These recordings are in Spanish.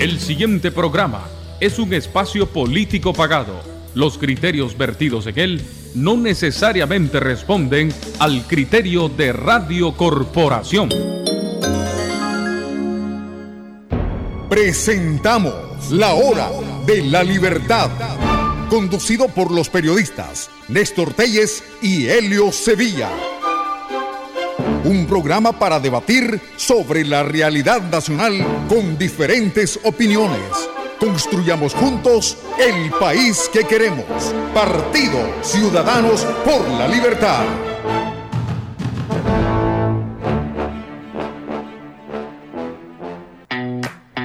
El siguiente programa es un espacio político pagado. Los criterios vertidos en él no necesariamente responden al criterio de Radio Corporación. Presentamos La Hora de la Libertad, conducido por los periodistas Néstor Telles y Helio Sevilla. Un programa para debatir sobre la realidad nacional con diferentes opiniones. Construyamos juntos el país que queremos. Partido Ciudadanos por la Libertad.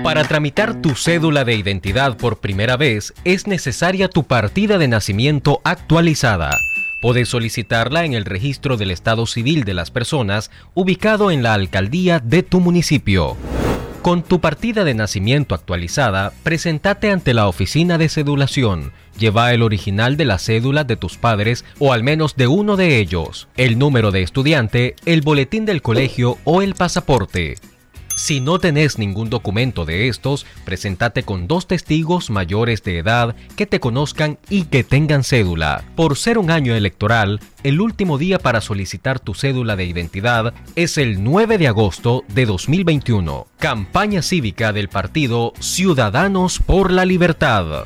Para tramitar tu cédula de identidad por primera vez es necesaria tu partida de nacimiento actualizada. Puedes solicitarla en el registro del estado civil de las personas ubicado en la alcaldía de tu municipio. Con tu partida de nacimiento actualizada, presentate ante la oficina de cedulación. Lleva el original de la cédula de tus padres o al menos de uno de ellos, el número de estudiante, el boletín del colegio o el pasaporte. Si no tenés ningún documento de estos, presentate con dos testigos mayores de edad que te conozcan y que tengan cédula. Por ser un año electoral, el último día para solicitar tu cédula de identidad es el 9 de agosto de 2021. Campaña cívica del partido Ciudadanos por la Libertad.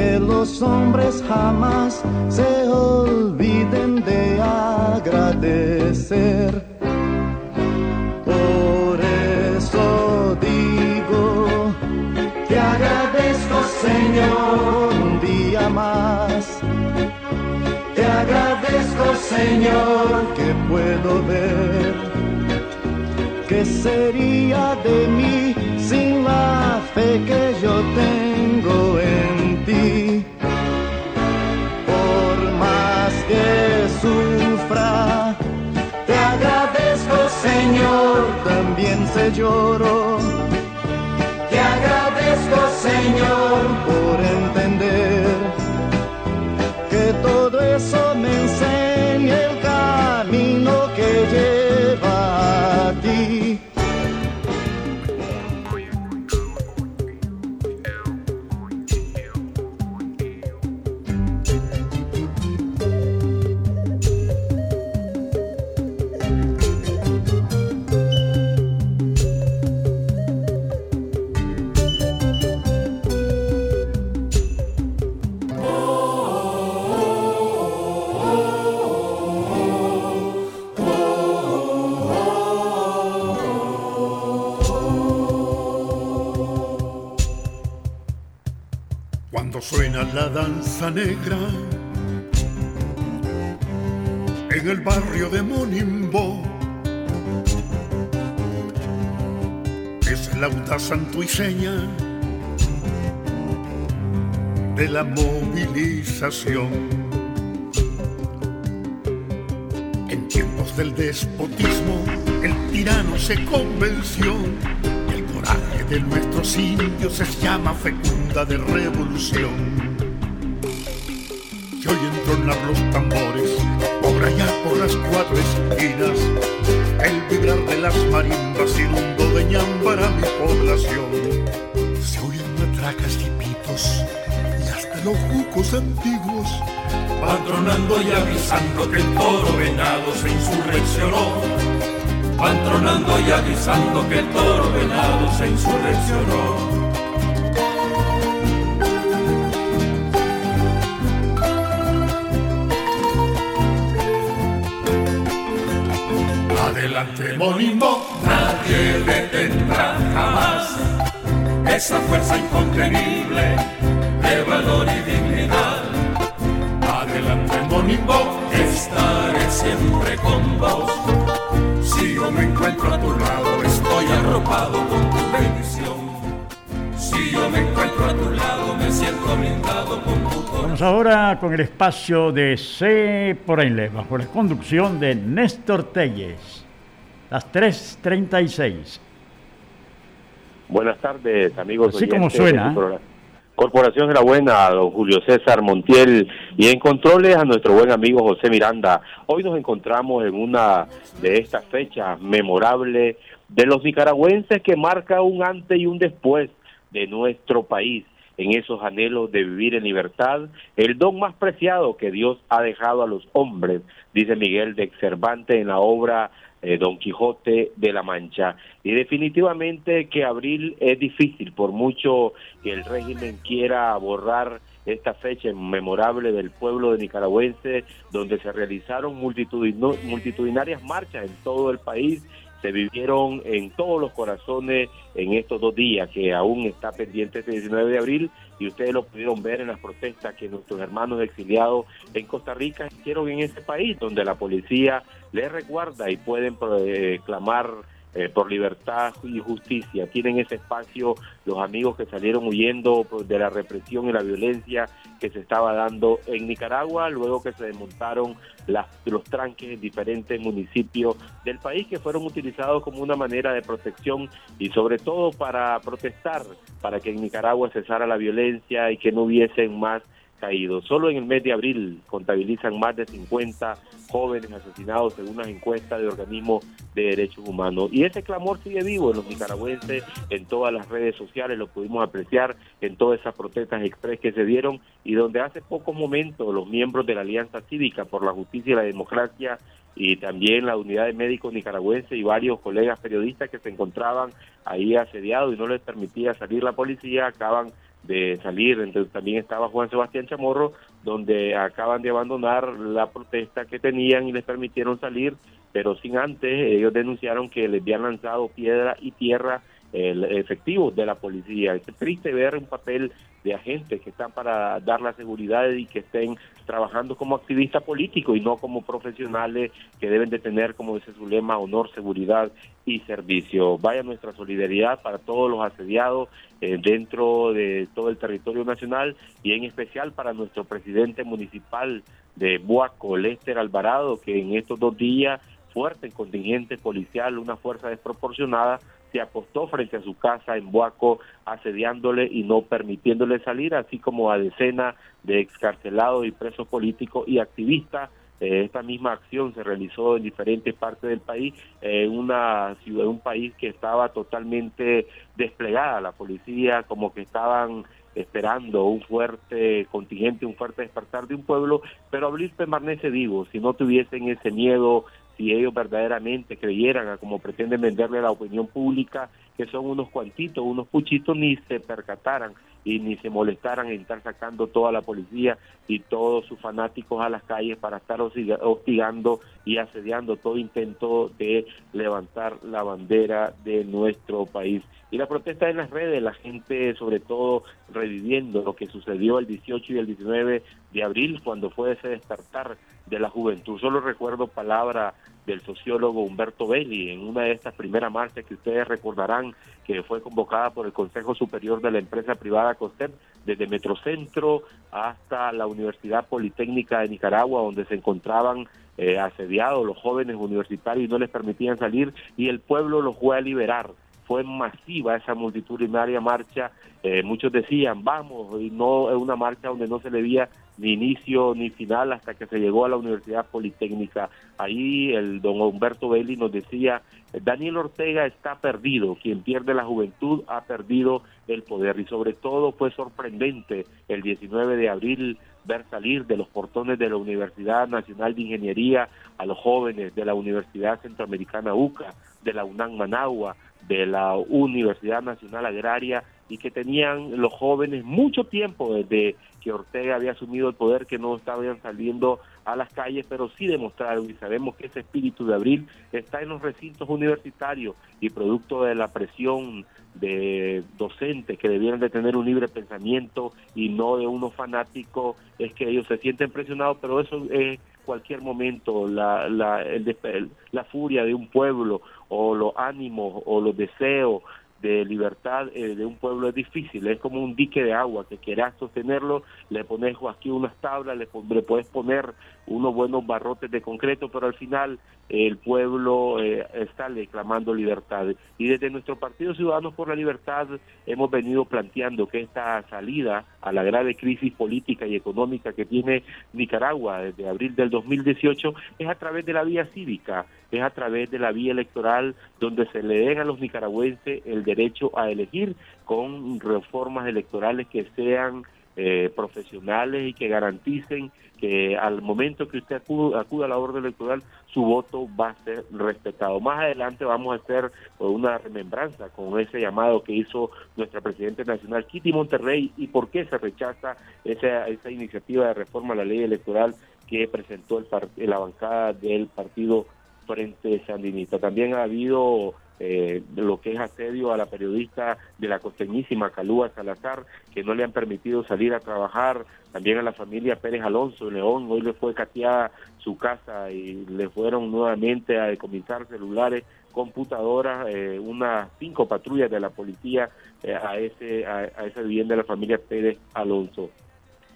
que los hombres jamás se olviden de agradecer. Por eso digo, te agradezco Señor un día más. Te agradezco Señor que puedo ver. ¿Qué sería de mí sin la fe que yo tengo en Por más que sufra, te agradezco Señor, también se lloro. Te agradezco Señor por entender que todo eso negra en el barrio de Monimbo, es la audaz santuiseña de la movilización. En tiempos del despotismo, el tirano se convenció el coraje de nuestros indios se llama fecunda de revolución. Hoy entronar los tambores, por allá por las cuatro esquinas, el vibrar de las marimbas inundó de ñambara mi población. Se oyen matracas y pitos y hasta los jucos antiguos patronando y avisando que el toro venado se insurreccionó. Patronando y avisando que el toro venado se insurreccionó. Adelante Monimbo, nadie detendrá jamás esa fuerza incontenible de valor y dignidad. Adelante Monimbo, estaré siempre con vos. Si yo me encuentro a tu lado, estoy arropado con tu bendición. Si yo me encuentro a tu lado, me siento blindado con tu. Vamos ahora con el espacio de C por Ainle, bajo la conducción de Néstor Telles. Las 3.36. Buenas tardes, amigos. Así como oyentes suena. de su programa. Corporación de la Buena, don Julio César Montiel y en controles a nuestro buen amigo José Miranda. Hoy nos encontramos en una de estas fechas memorables de los nicaragüenses que marca un antes y un después de nuestro país en esos anhelos de vivir en libertad, el don más preciado que Dios ha dejado a los hombres, dice Miguel de Cervantes en la obra eh, Don Quijote de la Mancha. Y definitivamente que abril es difícil, por mucho que el régimen quiera borrar esta fecha memorable del pueblo de nicaragüense, donde se realizaron multitudinarias marchas en todo el país, se vivieron en todos los corazones en estos dos días, que aún está pendiente este 19 de abril, y ustedes lo pudieron ver en las protestas que nuestros hermanos exiliados en Costa Rica hicieron en ese país, donde la policía les recuerda y pueden eh, clamar eh, por libertad y justicia. Tienen ese espacio los amigos que salieron huyendo pues, de la represión y la violencia que se estaba dando en Nicaragua, luego que se desmontaron las, los tranques en diferentes municipios del país que fueron utilizados como una manera de protección y sobre todo para protestar, para que en Nicaragua cesara la violencia y que no hubiesen más caídos. Solo en el mes de abril contabilizan más de 50 jóvenes asesinados según unas encuestas de organismos de derechos humanos. Y ese clamor sigue vivo en los nicaragüenses, en todas las redes sociales, lo pudimos apreciar en todas esas protestas express que se dieron y donde hace pocos momentos los miembros de la Alianza Cívica por la Justicia y la Democracia y también la unidad de médicos nicaragüenses y varios colegas periodistas que se encontraban ahí asediados y no les permitía salir la policía, acaban de salir, entonces también estaba Juan Sebastián Chamorro, donde acaban de abandonar la protesta que tenían y les permitieron salir, pero sin antes ellos denunciaron que les habían lanzado piedra y tierra el efectivo de la policía. Es triste ver un papel de agentes que están para dar la seguridad y que estén trabajando como activistas políticos y no como profesionales que deben de tener, como dice su lema, honor, seguridad y servicio. Vaya nuestra solidaridad para todos los asediados eh, dentro de todo el territorio nacional y en especial para nuestro presidente municipal de Buaco, Lester Alvarado, que en estos dos días fuerte contingente policial, una fuerza desproporcionada, se apostó frente a su casa en Buaco, asediándole y no permitiéndole salir, así como a decenas de excarcelados y presos políticos y activistas. Eh, esta misma acción se realizó en diferentes partes del país, eh, en una ciudad, un país que estaba totalmente desplegada, la policía como que estaban esperando un fuerte contingente, un fuerte despertar de un pueblo, pero Abril permanece vivo, si no tuviesen ese miedo, si ellos verdaderamente creyeran a como pretenden venderle a la opinión pública que son unos cuantitos, unos puchitos, ni se percataran y ni se molestaran en estar sacando toda la policía y todos sus fanáticos a las calles para estar hostiga- hostigando y asediando todo intento de levantar la bandera de nuestro país. Y la protesta en las redes, la gente sobre todo reviviendo lo que sucedió el 18 y el 19 de abril cuando fue ese despertar de la juventud. Solo recuerdo palabra del sociólogo Humberto Belli en una de estas primeras marchas que ustedes recordarán que fue convocada por el Consejo Superior de la empresa privada COSTEP desde Metrocentro hasta la Universidad Politécnica de Nicaragua donde se encontraban eh, asediados los jóvenes universitarios y no les permitían salir y el pueblo los fue a liberar fue masiva esa multitudinaria marcha. Eh, muchos decían, vamos, y no es una marcha donde no se le veía ni inicio ni final hasta que se llegó a la Universidad Politécnica. Ahí el don Humberto Belli nos decía, Daniel Ortega está perdido, quien pierde la juventud ha perdido el poder y sobre todo fue sorprendente el 19 de abril ver salir de los portones de la Universidad Nacional de Ingeniería a los jóvenes de la Universidad Centroamericana UCA, de la UNAM Managua, de la Universidad Nacional Agraria y que tenían los jóvenes mucho tiempo desde que Ortega había asumido el poder, que no estaban saliendo a las calles, pero sí demostraron y sabemos que ese espíritu de abril está en los recintos universitarios y producto de la presión de docentes que debieran de tener un libre pensamiento y no de unos fanáticos, es que ellos se sienten presionados, pero eso es cualquier momento la, la, la furia de un pueblo o los ánimos o los deseos de libertad eh, de un pueblo es difícil, es como un dique de agua que quieras sostenerlo, le pones aquí unas tablas, le, le puedes poner unos buenos barrotes de concreto, pero al final el pueblo eh, está reclamando libertad. Y desde nuestro Partido Ciudadanos por la Libertad hemos venido planteando que esta salida a la grave crisis política y económica que tiene Nicaragua desde abril del 2018 es a través de la vía cívica, es a través de la vía electoral donde se le den a los nicaragüenses el derecho a elegir con reformas electorales que sean eh, profesionales y que garanticen que al momento que usted acuda, a la orden electoral, su voto va a ser respetado. Más adelante vamos a hacer pues, una remembranza con ese llamado que hizo nuestra Presidenta Nacional, Kitty Monterrey, y por qué se rechaza esa, esa iniciativa de reforma a la ley electoral que presentó el, la bancada del Partido Frente Sandinista. También ha habido eh, lo que es asedio a la periodista de la costeñísima Calúa Salazar, que no le han permitido salir a trabajar, también a la familia Pérez Alonso de León, hoy le fue cateada su casa y le fueron nuevamente a decomisar celulares, computadoras, eh, unas cinco patrullas de la policía eh, a, ese, a, a esa vivienda de la familia Pérez Alonso.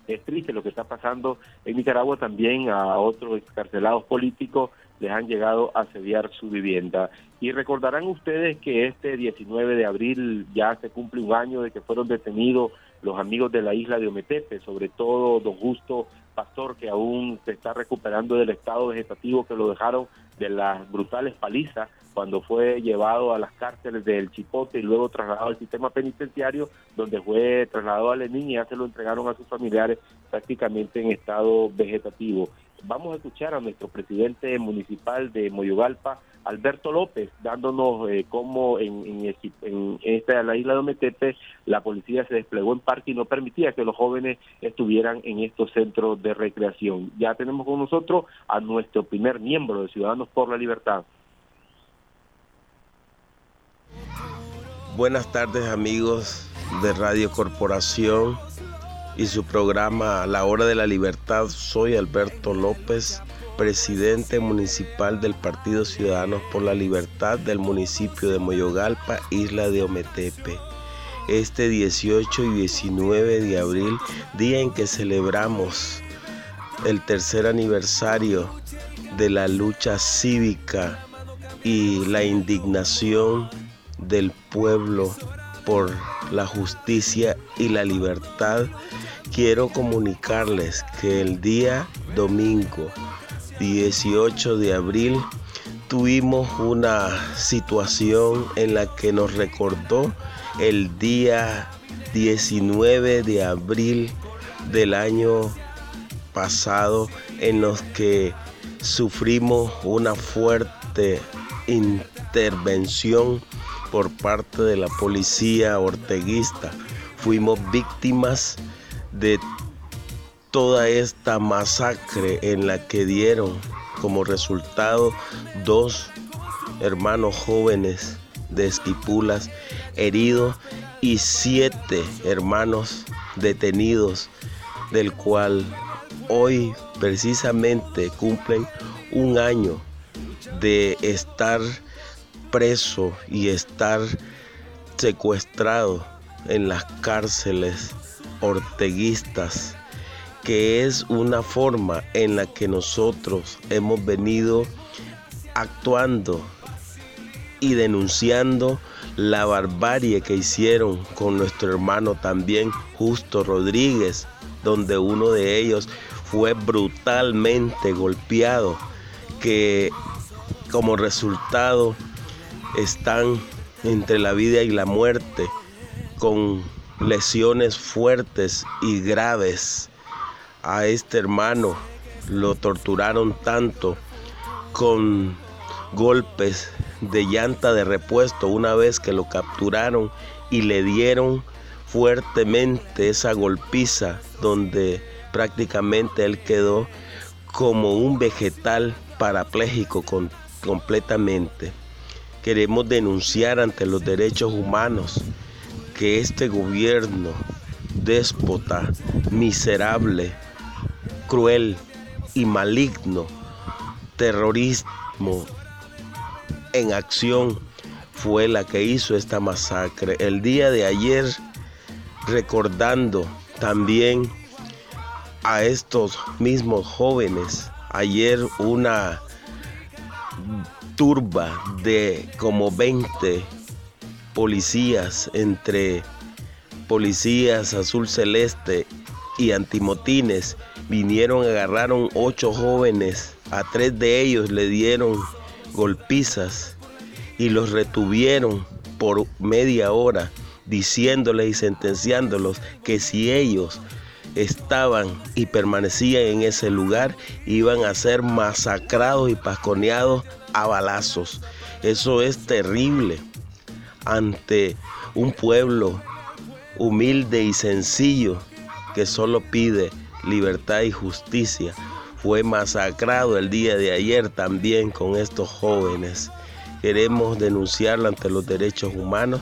Es triste lo que está pasando en Nicaragua también a otros excarcelados políticos les han llegado a asediar su vivienda. Y recordarán ustedes que este 19 de abril ya se cumple un año de que fueron detenidos los amigos de la isla de Ometepe, sobre todo don Justo Pastor, que aún se está recuperando del estado vegetativo que lo dejaron de las brutales palizas cuando fue llevado a las cárceles del Chipote y luego trasladado al sistema penitenciario, donde fue trasladado a Lenín y ya se lo entregaron a sus familiares prácticamente en estado vegetativo. Vamos a escuchar a nuestro presidente municipal de Moyogalpa, Alberto López, dándonos eh, cómo en, en, esta la isla de Ometepe la policía se desplegó en parque y no permitía que los jóvenes estuvieran en estos centros de recreación. Ya tenemos con nosotros a nuestro primer miembro de Ciudadanos por la Libertad. Buenas tardes amigos de Radio Corporación y su programa La Hora de la Libertad. Soy Alberto López, presidente municipal del Partido Ciudadanos por la Libertad del municipio de Moyogalpa, isla de Ometepe. Este 18 y 19 de abril, día en que celebramos el tercer aniversario de la lucha cívica y la indignación del pueblo por la justicia y la libertad, quiero comunicarles que el día domingo 18 de abril tuvimos una situación en la que nos recordó el día 19 de abril del año pasado en los que sufrimos una fuerte intervención por parte de la policía orteguista. Fuimos víctimas de toda esta masacre en la que dieron como resultado dos hermanos jóvenes de Esquipulas heridos y siete hermanos detenidos, del cual hoy precisamente cumplen un año de estar preso y estar secuestrado en las cárceles orteguistas, que es una forma en la que nosotros hemos venido actuando y denunciando la barbarie que hicieron con nuestro hermano también Justo Rodríguez, donde uno de ellos fue brutalmente golpeado, que como resultado están entre la vida y la muerte con lesiones fuertes y graves. a este hermano lo torturaron tanto con golpes de llanta de repuesto una vez que lo capturaron y le dieron fuertemente esa golpiza donde prácticamente él quedó como un vegetal parapléjico completamente. Queremos denunciar ante los derechos humanos que este gobierno déspota, miserable, cruel y maligno, terrorismo en acción, fue la que hizo esta masacre. El día de ayer, recordando también a estos mismos jóvenes, ayer una turba de como 20 policías entre policías azul celeste y antimotines. Vinieron, agarraron ocho jóvenes, a tres de ellos le dieron golpizas y los retuvieron por media hora diciéndoles y sentenciándolos que si ellos estaban y permanecían en ese lugar iban a ser masacrados y pasconeados a balazos. Eso es terrible ante un pueblo humilde y sencillo que solo pide libertad y justicia. Fue masacrado el día de ayer también con estos jóvenes. Queremos denunciarlo ante los derechos humanos.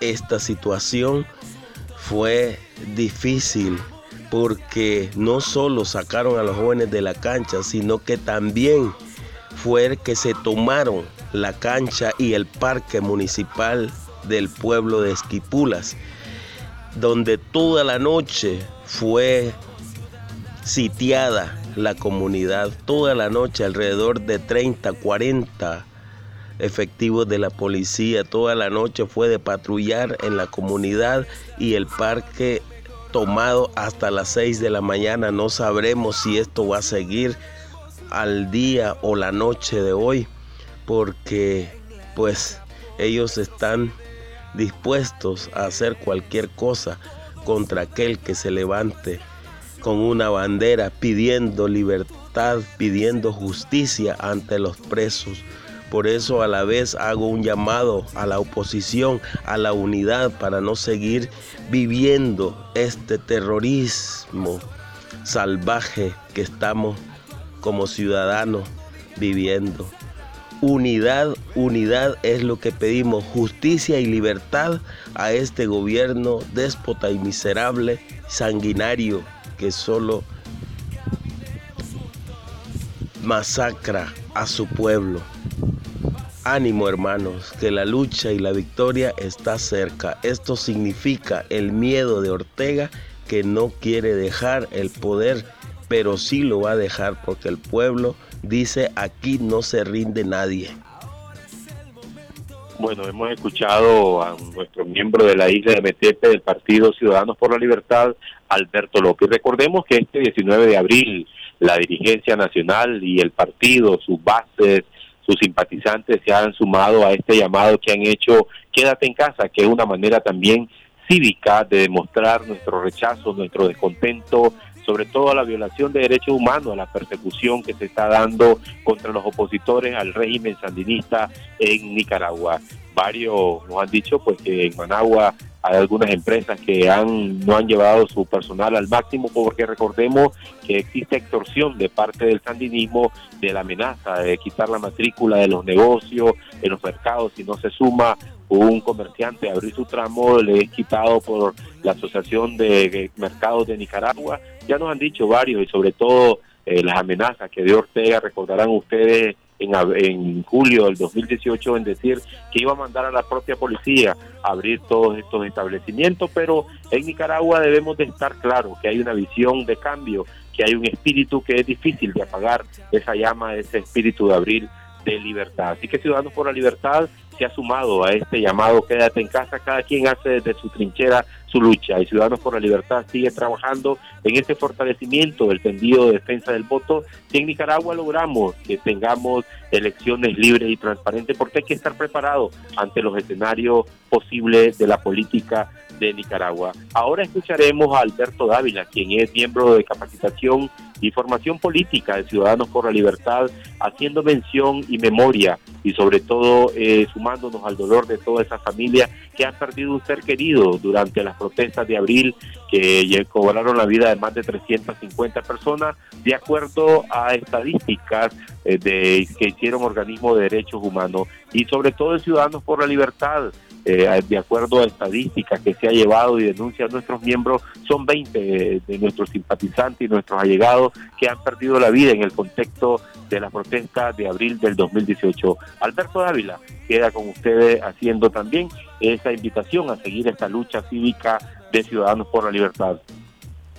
Esta situación fue difícil porque no solo sacaron a los jóvenes de la cancha, sino que también fue que se tomaron la cancha y el parque municipal del pueblo de Esquipulas, donde toda la noche fue sitiada la comunidad, toda la noche alrededor de 30, 40 efectivos de la policía, toda la noche fue de patrullar en la comunidad y el parque tomado hasta las 6 de la mañana. No sabremos si esto va a seguir al día o la noche de hoy, porque pues ellos están dispuestos a hacer cualquier cosa contra aquel que se levante con una bandera pidiendo libertad, pidiendo justicia ante los presos. Por eso a la vez hago un llamado a la oposición, a la unidad, para no seguir viviendo este terrorismo salvaje que estamos como ciudadanos viviendo. Unidad, unidad es lo que pedimos, justicia y libertad a este gobierno déspota y miserable, sanguinario, que solo masacra a su pueblo. Ánimo hermanos, que la lucha y la victoria está cerca. Esto significa el miedo de Ortega que no quiere dejar el poder pero sí lo va a dejar porque el pueblo dice aquí no se rinde nadie. Bueno, hemos escuchado a nuestro miembro de la isla de Metepe del Partido Ciudadanos por la Libertad, Alberto López. Recordemos que este 19 de abril la dirigencia nacional y el partido, sus bases, sus simpatizantes se han sumado a este llamado que han hecho Quédate en casa, que es una manera también cívica de demostrar nuestro rechazo, nuestro descontento sobre todo a la violación de derechos humanos, a la persecución que se está dando contra los opositores al régimen sandinista en Nicaragua. Varios nos han dicho pues que en Managua hay algunas empresas que han no han llevado su personal al máximo porque recordemos que existe extorsión de parte del sandinismo de la amenaza de quitar la matrícula de los negocios en los mercados si no se suma un comerciante a abrir su tramo le es quitado por la Asociación de Mercados de Nicaragua. Ya nos han dicho varios y sobre todo eh, las amenazas que dio Ortega, recordarán ustedes en, en julio del 2018 en decir que iba a mandar a la propia policía a abrir todos estos establecimientos, pero en Nicaragua debemos de estar claros que hay una visión de cambio, que hay un espíritu que es difícil de apagar esa llama, ese espíritu de abrir de libertad. Así que Ciudadanos por la Libertad se ha sumado a este llamado quédate en casa, cada quien hace desde su trinchera su lucha y Ciudadanos por la Libertad sigue trabajando en ese fortalecimiento del tendido de defensa del voto. Si en Nicaragua logramos que tengamos elecciones libres y transparentes porque hay que estar preparado ante los escenarios posibles de la política de Nicaragua. Ahora escucharemos a Alberto Dávila, quien es miembro de capacitación y formación política de Ciudadanos por la Libertad, haciendo mención y memoria y sobre todo eh, sumándonos al dolor de toda esa familia que han perdido un ser querido durante las protestas de abril que cobraron la vida de más de 350 personas, de acuerdo a estadísticas eh, de, que hicieron organismos de derechos humanos y sobre todo de Ciudadanos por la Libertad. Eh, de acuerdo a estadísticas que se ha llevado y denuncian nuestros miembros, son 20 de nuestros simpatizantes y nuestros allegados que han perdido la vida en el contexto de la protesta de abril del 2018. Alberto Dávila queda con ustedes haciendo también esa invitación a seguir esta lucha cívica de Ciudadanos por la Libertad.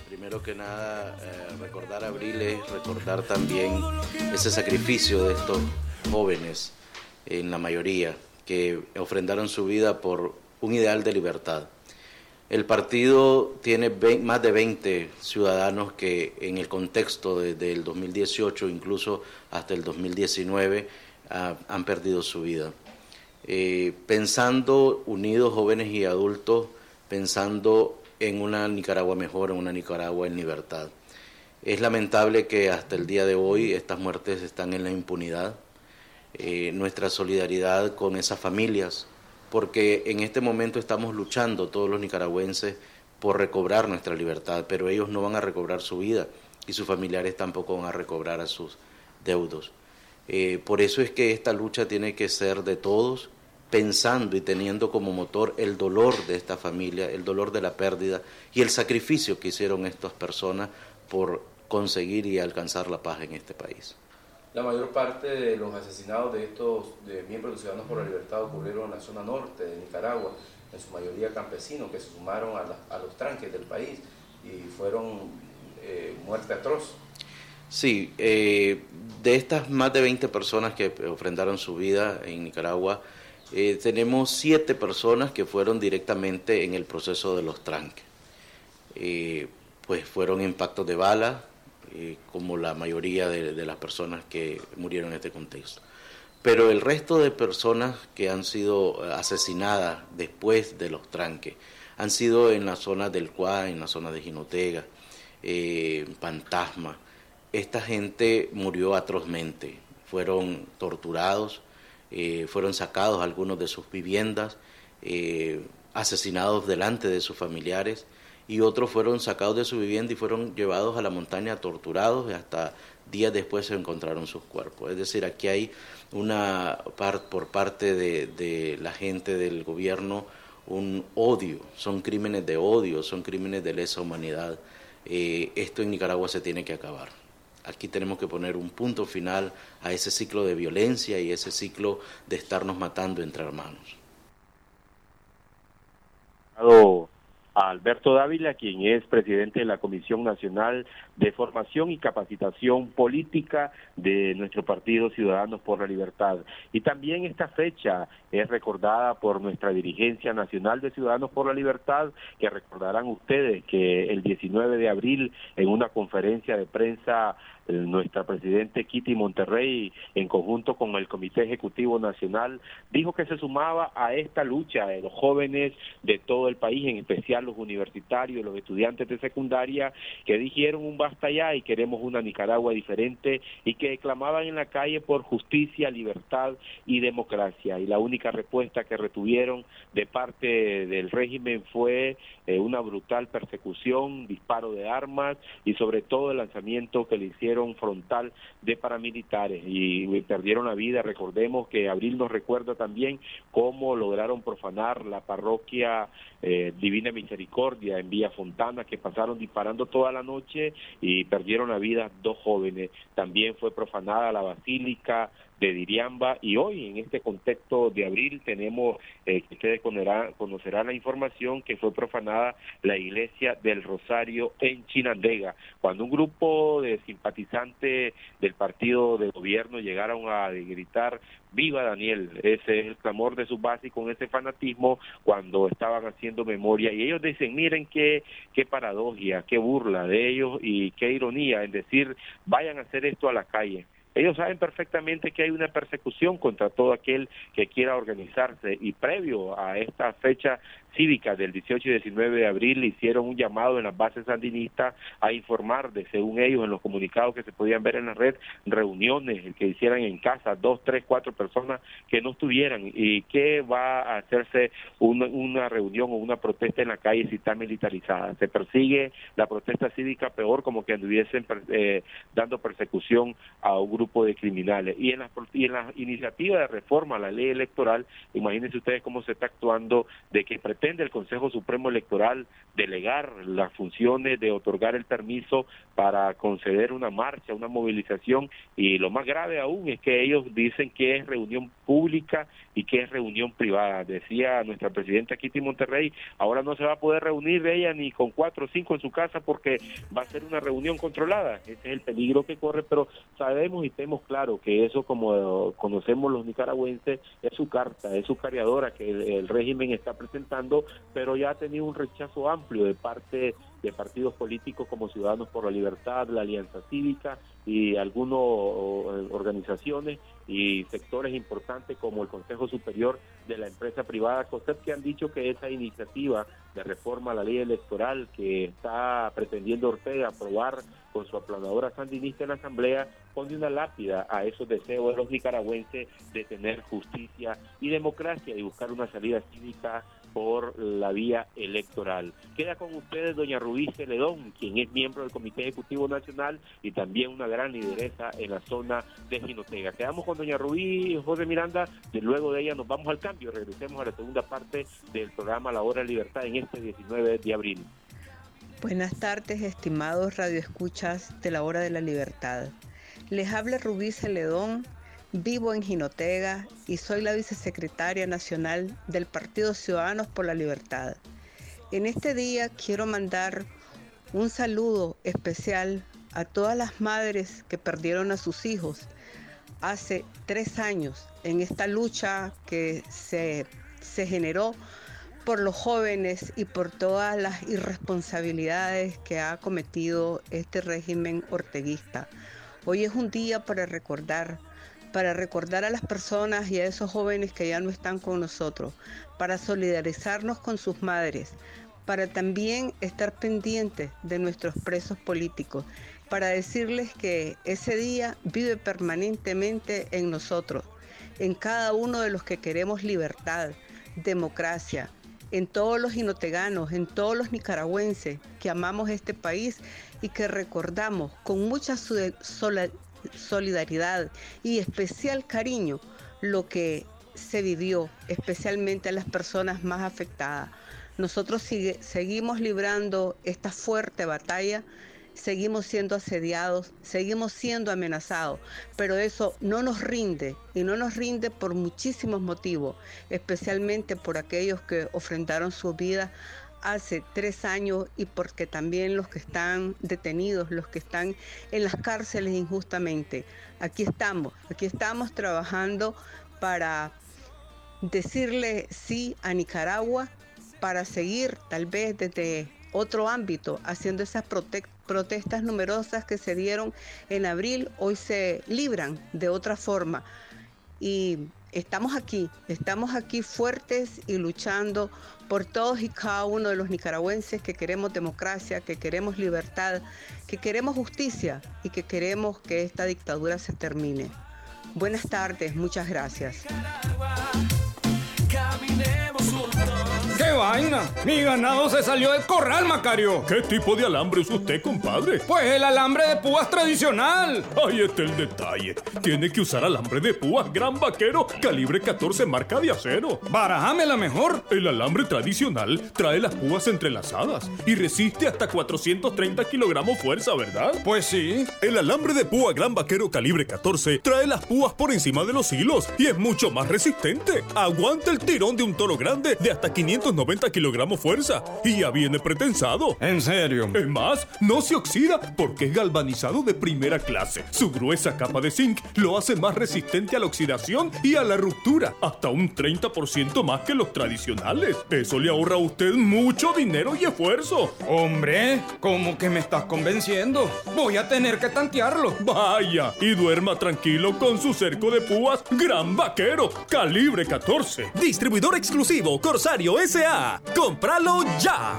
Primero que nada, eh, recordar abril es recordar también ese sacrificio de estos jóvenes, en la mayoría, que ofrendaron su vida por un ideal de libertad. El partido tiene más de 20 ciudadanos que en el contexto desde el 2018, incluso hasta el 2019, ah, han perdido su vida. Eh, pensando unidos jóvenes y adultos, pensando en una Nicaragua mejor, en una Nicaragua en libertad. Es lamentable que hasta el día de hoy estas muertes están en la impunidad. Eh, nuestra solidaridad con esas familias, porque en este momento estamos luchando todos los nicaragüenses por recobrar nuestra libertad, pero ellos no van a recobrar su vida y sus familiares tampoco van a recobrar a sus deudos. Eh, por eso es que esta lucha tiene que ser de todos, pensando y teniendo como motor el dolor de esta familia, el dolor de la pérdida y el sacrificio que hicieron estas personas por conseguir y alcanzar la paz en este país. La mayor parte de los asesinados de estos miembros de Ciudadanos por la Libertad ocurrieron en la zona norte de Nicaragua, en su mayoría campesinos que se sumaron a, los tranques del país y fueron eh, muerte atroz. Sí, eh, de estas más de 20 personas que ofrendaron su vida en Nicaragua, eh, tenemos siete personas que fueron directamente en el proceso de los tranques. pues fueron impactos de bala, eh, como la mayoría de, las personas que murieron en este contexto. Pero el resto de personas que han sido eh, asesinadas después de los tranques han sido en la zona del Cuá, en la zona de Jinotega, eh, Fantasma. Esta gente murió atrozmente, fueron torturados, fueron sacados algunos de sus viviendas, asesinados delante de sus familiares y otros fueron sacados de su vivienda y fueron llevados a la montaña torturados y hasta días después se encontraron sus cuerpos. Es decir, aquí hay una parte por parte de, la gente del gobierno un odio, son crímenes de odio, son crímenes de lesa humanidad. Eh, esto en Nicaragua se tiene que acabar. Aquí tenemos que poner un punto final a ese ciclo de violencia y ese ciclo de estarnos matando entre hermanos a Alberto Dávila, quien es presidente de la Comisión Nacional de Formación y Capacitación Política de nuestro partido Ciudadanos por la Libertad. Y también esta fecha es recordada por nuestra dirigencia nacional de Ciudadanos por la Libertad, que recordarán ustedes que el 19 de abril en una conferencia de prensa nuestra presidente Kitty Monterrey, en conjunto con el Comité Ejecutivo Nacional, dijo que se sumaba a esta lucha de los jóvenes de todo el país, en especial los universitarios, los estudiantes de secundaria, que dijeron un basta ya y queremos una Nicaragua diferente y que clamaban en la calle por justicia, libertad y democracia. Y la única respuesta que retuvieron de parte del régimen fue eh, una brutal persecución, disparo de armas y sobre todo el lanzamiento que le hicieron frontal de paramilitares y, perdieron la vida. Recordemos que Abril nos recuerda también cómo lograron profanar la parroquia eh, Divina Misericordia en Villa Fontana, que pasaron disparando toda la noche y perdieron la vida dos jóvenes. También fue profanada la basílica de Diriamba. Y hoy en este contexto de abril tenemos eh, ustedes conocerán, la información que fue profanada la iglesia del Rosario en Chinandega. Cuando un grupo de simpatizantes del partido de gobierno llegaron a gritar viva Daniel ese es el clamor de su base y con ese fanatismo cuando estaban haciendo memoria. Y ellos dicen miren qué qué paradoja qué burla de ellos y qué ironía en decir vayan a hacer esto a la calle ellos saben perfectamente que hay una persecución contra todo aquel que quiera organizarse y previo a esta fecha cívicas del 18 y 19 de abril hicieron un llamado en las bases sandinistas a informar de, según ellos, en los comunicados que se podían ver en la red, reuniones que hicieran en casa, dos, tres, cuatro personas que no estuvieran y que va a hacerse una, una reunión o una protesta en la calle si está militarizada. Se persigue la protesta cívica peor como que anduviesen eh, dando persecución a un grupo de criminales. Y en las la iniciativa de reforma a la ley electoral, imagínense ustedes cómo se está actuando de que pretende el Consejo Supremo Electoral delegar las funciones de otorgar el permiso para conceder una marcha, una movilización y lo más grave aún es que ellos dicen que es reunión pública y que es reunión privada. Decía nuestra presidenta Kitty Monterrey, ahora no se va a poder reunir ella ni con cuatro o cinco en su casa porque va a ser una reunión controlada. Ese es el peligro que corre, pero sabemos y tenemos claro que eso como conocemos los nicaragüenses es su carta, es su cariadora que el régimen está presentando, pero ya ha tenido un rechazo amplio de parte de partidos políticos como Ciudadanos por la Libertad, la Alianza Cívica y algunas organizaciones y sectores importantes como el Consejo Superior de la Empresa Privada. COSEP que han dicho que esa iniciativa de reforma a la ley electoral que está pretendiendo Ortega aprobar con su aplanadora sandinista en la Asamblea pone una lápida a esos deseos de los nicaragüenses de tener justicia y democracia y buscar una salida cívica por la vía electoral. Queda con ustedes doña Rubí Celedón, quien es miembro del Comité Ejecutivo Nacional y también una gran lideresa en la zona de Ginotega. Quedamos con doña Rubí José Miranda, y luego de ella nos vamos al cambio, regresemos a la segunda parte del programa La Hora de Libertad en este 19 de abril. Buenas tardes, estimados radioescuchas de la Hora de la Libertad. Les habla Rubí Celedón Vivo en Jinotega y soy la vicesecretaria nacional del Partido Ciudadanos por la Libertad. En este día quiero mandar un saludo especial a todas las madres que perdieron a sus hijos hace tres años en esta lucha que se, se generó por los jóvenes y por todas las irresponsabilidades que ha cometido este régimen orteguista. Hoy es un día para recordar para recordar a las personas y a esos jóvenes que ya no están con nosotros, para solidarizarnos con sus madres, para también estar pendientes de nuestros presos políticos, para decirles que ese día vive permanentemente en nosotros, en cada uno de los que queremos libertad, democracia, en todos los inoteganos, en todos los nicaragüenses que amamos este país y que recordamos con mucha solidaridad y especial cariño lo que se vivió, especialmente a las personas más afectadas. Nosotros seguimos librando esta fuerte batalla, seguimos siendo asediados, seguimos siendo amenazados, pero eso no nos rinde y no nos rinde por muchísimos motivos, especialmente por aquellos que ofrendaron su vida hace tres años y porque también los que están detenidos, los que están en las cárceles injustamente. Aquí estamos, aquí estamos trabajando para decirle sí a Nicaragua, para seguir tal vez desde otro ámbito haciendo esas protestas numerosas que se dieron en abril, hoy se libran de otra forma. Y estamos aquí, estamos aquí fuertes y luchando por todos y cada uno de los nicaragüenses que queremos democracia, que queremos libertad, que queremos justicia y que queremos que esta dictadura se termine. Buenas tardes, muchas gracias. ¡Qué vaina! Mi ganado se salió del corral, Macario. ¿Qué tipo de alambre usa usted, compadre? Pues el alambre de púas tradicional. Ahí está el detalle. Tiene que usar alambre de púas Gran Vaquero, calibre 14 marca de acero. la mejor. El alambre tradicional trae las púas entrelazadas y resiste hasta 430 kilogramos fuerza, ¿verdad? Pues sí. El alambre de púa Gran Vaquero calibre 14 trae las púas por encima de los hilos y es mucho más resistente. Aguanta el tirón de un toro grande de hasta 500 90 kilogramos fuerza y ya viene pretensado. ¿En serio? Es más, no se oxida porque es galvanizado de primera clase. Su gruesa capa de zinc lo hace más resistente a la oxidación y a la ruptura, hasta un 30% más que los tradicionales. Eso le ahorra a usted mucho dinero y esfuerzo. Hombre, ¿cómo que me estás convenciendo? Voy a tener que tantearlo. Vaya, y duerma tranquilo con su cerco de púas Gran Vaquero, calibre 14. Distribuidor exclusivo Corsario S.A ¡Cómpralo ya!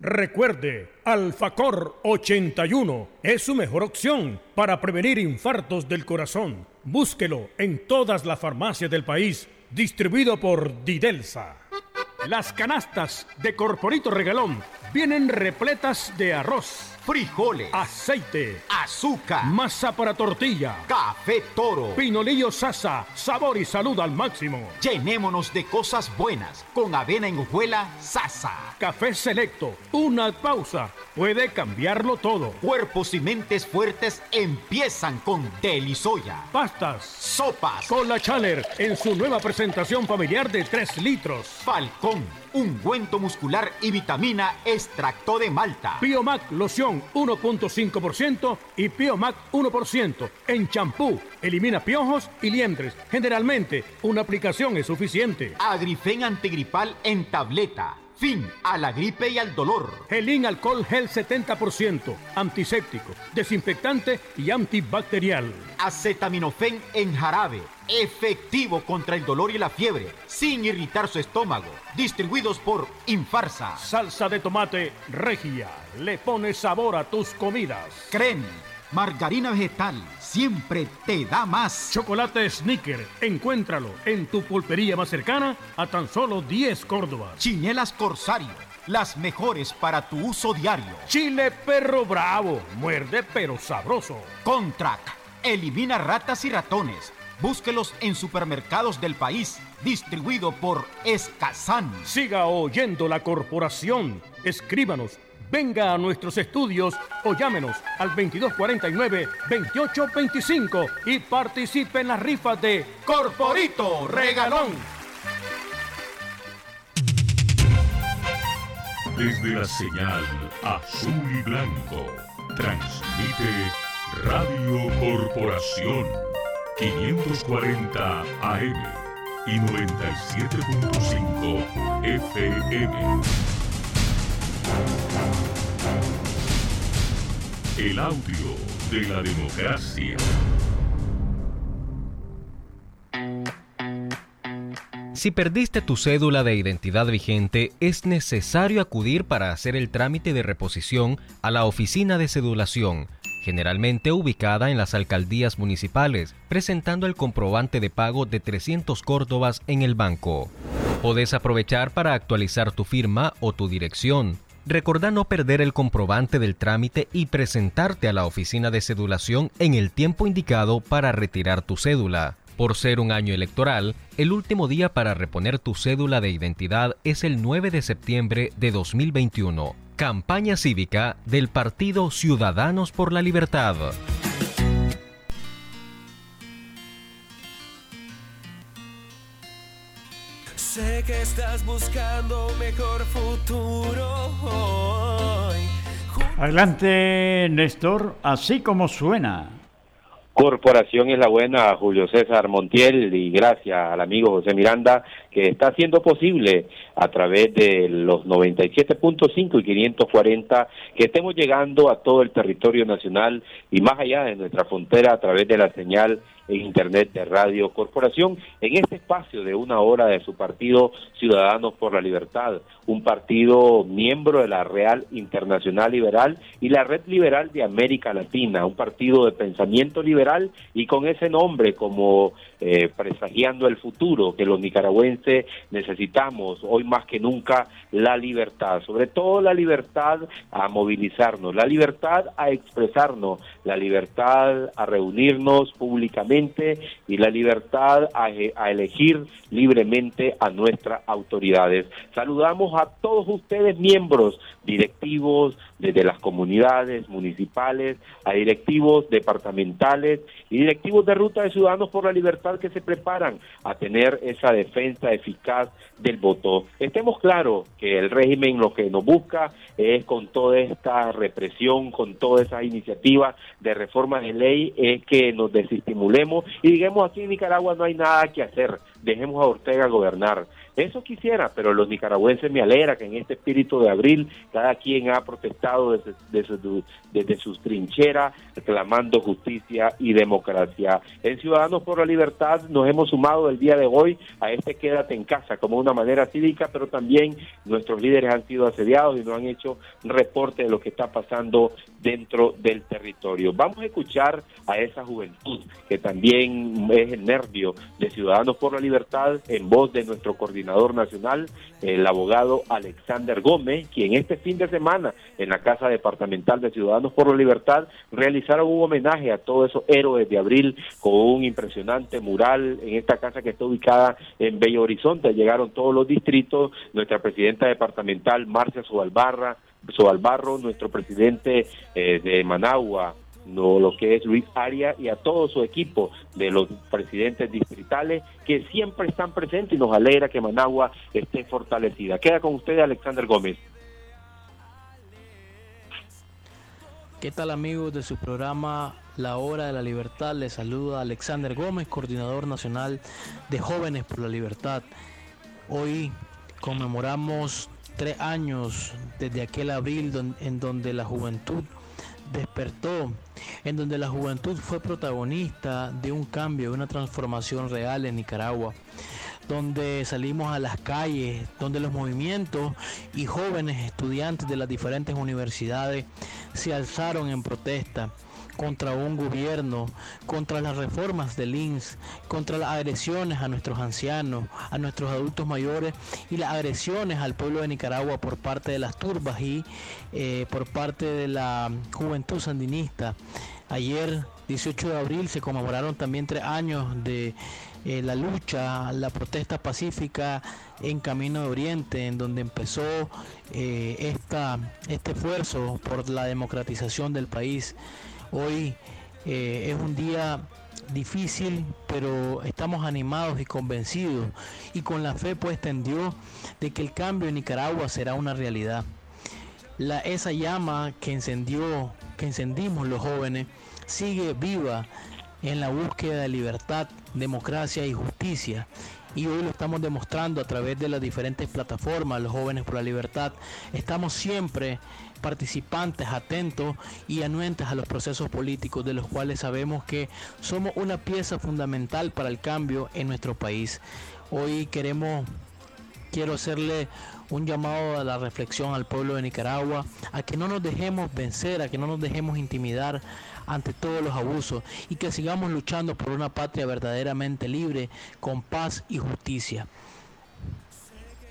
Recuerde, Alfacor 81 es su mejor opción para prevenir infartos del corazón. Búsquelo en todas las farmacias del país, distribuido por Didelsa. Las canastas de Corporito Regalón vienen repletas de arroz frijoles, aceite, azúcar, masa para tortilla, café toro, pinolillo sasa, sabor y salud al máximo. Llenémonos de cosas buenas con avena en hojuela sasa. Café selecto, una pausa, puede cambiarlo todo. Cuerpos y mentes fuertes empiezan con Delisoya. Pastas, sopas, la Chaler en su nueva presentación familiar de 3 litros. Falcón, ungüento muscular y vitamina extracto de malta. Biomac loción 1.5% y Piomac 1%. En champú, elimina piojos y liendres. Generalmente, una aplicación es suficiente. Agrifen antigripal en tableta. Fin a la gripe y al dolor. Gelín alcohol gel 70%, antiséptico, desinfectante y antibacterial. Acetaminofén en jarabe, efectivo contra el dolor y la fiebre, sin irritar su estómago. Distribuidos por Infarsa. Salsa de tomate regia, le pone sabor a tus comidas. Creme Margarina vegetal siempre te da más. Chocolate Snicker, encuéntralo en tu pulpería más cercana a tan solo 10 Córdoba. Chinelas Corsario, las mejores para tu uso diario. Chile Perro Bravo, muerde pero sabroso. Contrac, elimina ratas y ratones. Búsquelos en supermercados del país, distribuido por Escazán. Siga oyendo la corporación. Escríbanos Venga a nuestros estudios o llámenos al 2249-2825 y participe en las rifas de Corporito Regalón. Desde la señal azul y blanco, transmite Radio Corporación 540 AM y 97.5 FM. El audio de la democracia. Si perdiste tu cédula de identidad vigente, es necesario acudir para hacer el trámite de reposición a la oficina de cedulación, generalmente ubicada en las alcaldías municipales, presentando el comprobante de pago de 300 córdobas en el banco. Podés aprovechar para actualizar tu firma o tu dirección, Recordá no perder el comprobante del trámite y presentarte a la oficina de cedulación en el tiempo indicado para retirar tu cédula. Por ser un año electoral, el último día para reponer tu cédula de identidad es el 9 de septiembre de 2021. Campaña cívica del Partido Ciudadanos por la Libertad. Sé que estás buscando mejor futuro hoy. Adelante, Néstor, así como suena. Corporación es la buena, Julio César Montiel, y gracias al amigo José Miranda, que está haciendo posible a través de los 97.5 y 540 que estemos llegando a todo el territorio nacional y más allá de nuestra frontera a través de la señal en Internet de Radio Corporación, en este espacio de una hora de su partido Ciudadanos por la Libertad, un partido miembro de la Real Internacional Liberal y la Red Liberal de América Latina, un partido de pensamiento liberal y con ese nombre como eh, presagiando el futuro que los nicaragüenses necesitamos hoy más que nunca la libertad, sobre todo la libertad a movilizarnos, la libertad a expresarnos, la libertad a reunirnos públicamente y la libertad a, a elegir libremente a nuestras autoridades. Saludamos a todos ustedes miembros directivos desde las comunidades municipales, a directivos departamentales y directivos de Ruta de Ciudadanos por la Libertad que se preparan a tener esa defensa eficaz del voto. Estemos claros que el régimen lo que nos busca es con toda esta represión, con toda esa iniciativa de reforma de ley, es que nos desestimulemos y digamos aquí en Nicaragua no hay nada que hacer dejemos a Ortega gobernar. Eso quisiera, pero los nicaragüenses me alegra que en este espíritu de abril cada quien ha protestado desde, sus trincheras, reclamando justicia y democracia. En Ciudadanos por la Libertad nos hemos sumado el día de hoy a este Quédate en casa como una manera cívica, pero también nuestros líderes han sido asediados y nos han hecho reporte de lo que está pasando dentro del territorio. Vamos a escuchar a esa juventud que también es el nervio de Ciudadanos por la Libertad en voz de nuestro coordinador nacional, el abogado Alexander Gómez, quien este fin de semana en la Casa Departamental de Ciudadanos por la Libertad realizaron un homenaje a todos esos héroes de abril con un impresionante mural en esta casa que está ubicada en Bello Horizonte. Llegaron todos los distritos, nuestra presidenta departamental Marcia Sobalbarra, Sobalbarro, nuestro presidente eh, de Managua, lo que es Luis Aria y a todo su equipo de los presidentes distritales que siempre están presentes y nos alegra que Managua esté fortalecida. Queda con usted Alexander Gómez. ¿Qué tal amigos de su programa La Hora de la Libertad? Les saluda Alexander Gómez, coordinador nacional de Jóvenes por la Libertad. Hoy conmemoramos tres años desde aquel abril en donde la juventud despertó, en donde la juventud fue protagonista de un cambio, de una transformación real en Nicaragua, donde salimos a las calles, donde los movimientos y jóvenes estudiantes de las diferentes universidades se alzaron en protesta contra un gobierno, contra las reformas del INS, contra las agresiones a nuestros ancianos, a nuestros adultos mayores y las agresiones al pueblo de Nicaragua por parte de las turbas y eh, por parte de la juventud sandinista. Ayer, 18 de abril, se conmemoraron también tres años de eh, la lucha, la protesta pacífica en Camino de Oriente, en donde empezó eh, esta, este esfuerzo por la democratización del país. Hoy eh, es un día difícil, pero estamos animados y convencidos y con la fe puesta en Dios de que el cambio en Nicaragua será una realidad. La, esa llama que encendió, que encendimos los jóvenes, sigue viva en la búsqueda de libertad, democracia y justicia. Y hoy lo estamos demostrando a través de las diferentes plataformas, los jóvenes por la libertad. Estamos siempre participantes, atentos y anuentes a los procesos políticos de los cuales sabemos que somos una pieza fundamental para el cambio en nuestro país. Hoy queremos, quiero hacerle un llamado a la reflexión al pueblo de Nicaragua, a que no nos dejemos vencer, a que no nos dejemos intimidar ante todos los abusos y que sigamos luchando por una patria verdaderamente libre, con paz y justicia.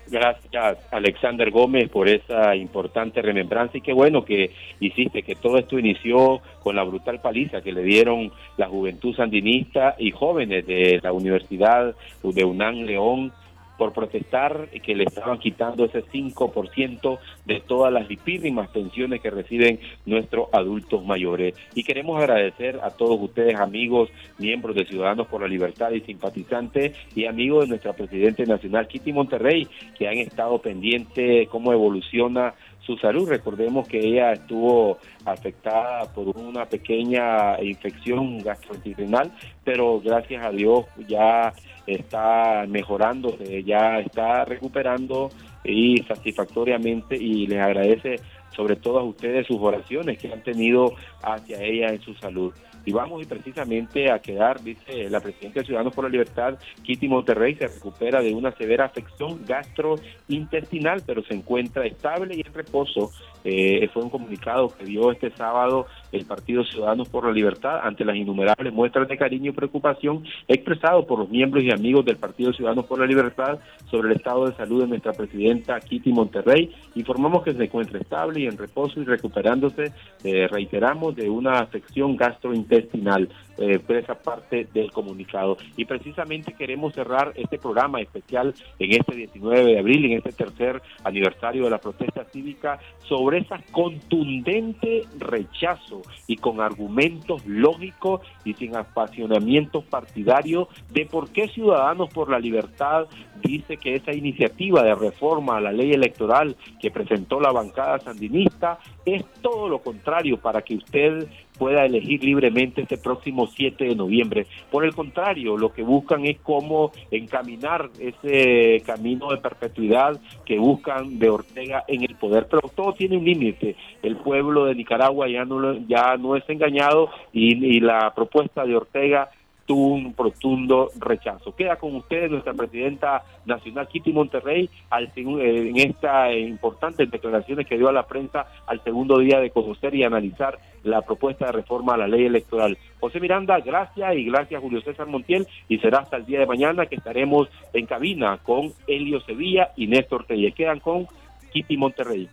Gracias, Alexander Gómez, por esa importante remembranza y qué bueno que hiciste, que todo esto inició con la brutal paliza que le dieron la juventud sandinista y jóvenes de la Universidad de UNAM León por protestar que le estaban quitando ese 5% de todas las lipídimas pensiones que reciben nuestros adultos mayores. Y queremos agradecer a todos ustedes, amigos, miembros de Ciudadanos por la Libertad y simpatizantes y amigos de nuestra Presidente Nacional, Kitty Monterrey, que han estado pendientes cómo evoluciona su salud. Recordemos que ella estuvo afectada por una pequeña infección gastrointestinal, pero gracias a Dios ya está mejorando, ya está recuperando y satisfactoriamente y les agradece sobre todo a ustedes sus oraciones que han tenido hacia ella en su salud y vamos y precisamente a quedar, dice la presidenta de Ciudadanos por la Libertad, Kitty Monterrey, se recupera de una severa afección gastrointestinal, pero se encuentra estable y en reposo. Eh, fue un comunicado que dio este sábado el Partido Ciudadanos por la Libertad ante las innumerables muestras de cariño y preocupación expresado por los miembros y amigos del Partido Ciudadanos por la Libertad sobre el estado de salud de nuestra presidenta Kitty Monterrey. Informamos que se encuentra estable y en reposo y recuperándose, eh, reiteramos, de una afección gastrointestinal intestinal, eh, por esa parte del comunicado. Y precisamente queremos cerrar este programa especial en este 19 de abril, en este tercer aniversario de la protesta cívica, sobre ese contundente rechazo y con argumentos lógicos y sin apasionamientos partidarios de por qué Ciudadanos por la Libertad dice que esa iniciativa de reforma a la ley electoral que presentó la bancada sandinista es todo lo contrario para que usted pueda elegir libremente este próximo 7 de noviembre. Por el contrario, lo que buscan es cómo encaminar ese camino de perpetuidad que buscan de Ortega en el poder. Pero todo tiene un límite. El pueblo de Nicaragua ya no, ya no es engañado y, y la propuesta de Ortega tuvo un profundo rechazo. Queda con ustedes nuestra presidenta nacional, Kitty Monterrey, al, eh, en estas importantes declaraciones que dio a la prensa al segundo día de conocer y analizar la propuesta de reforma a la ley electoral. José Miranda, gracias y gracias Julio César Montiel y será hasta el día de mañana que estaremos en cabina con Helio Sevilla y Néstor Telle. Quedan con Kitty Monterrey.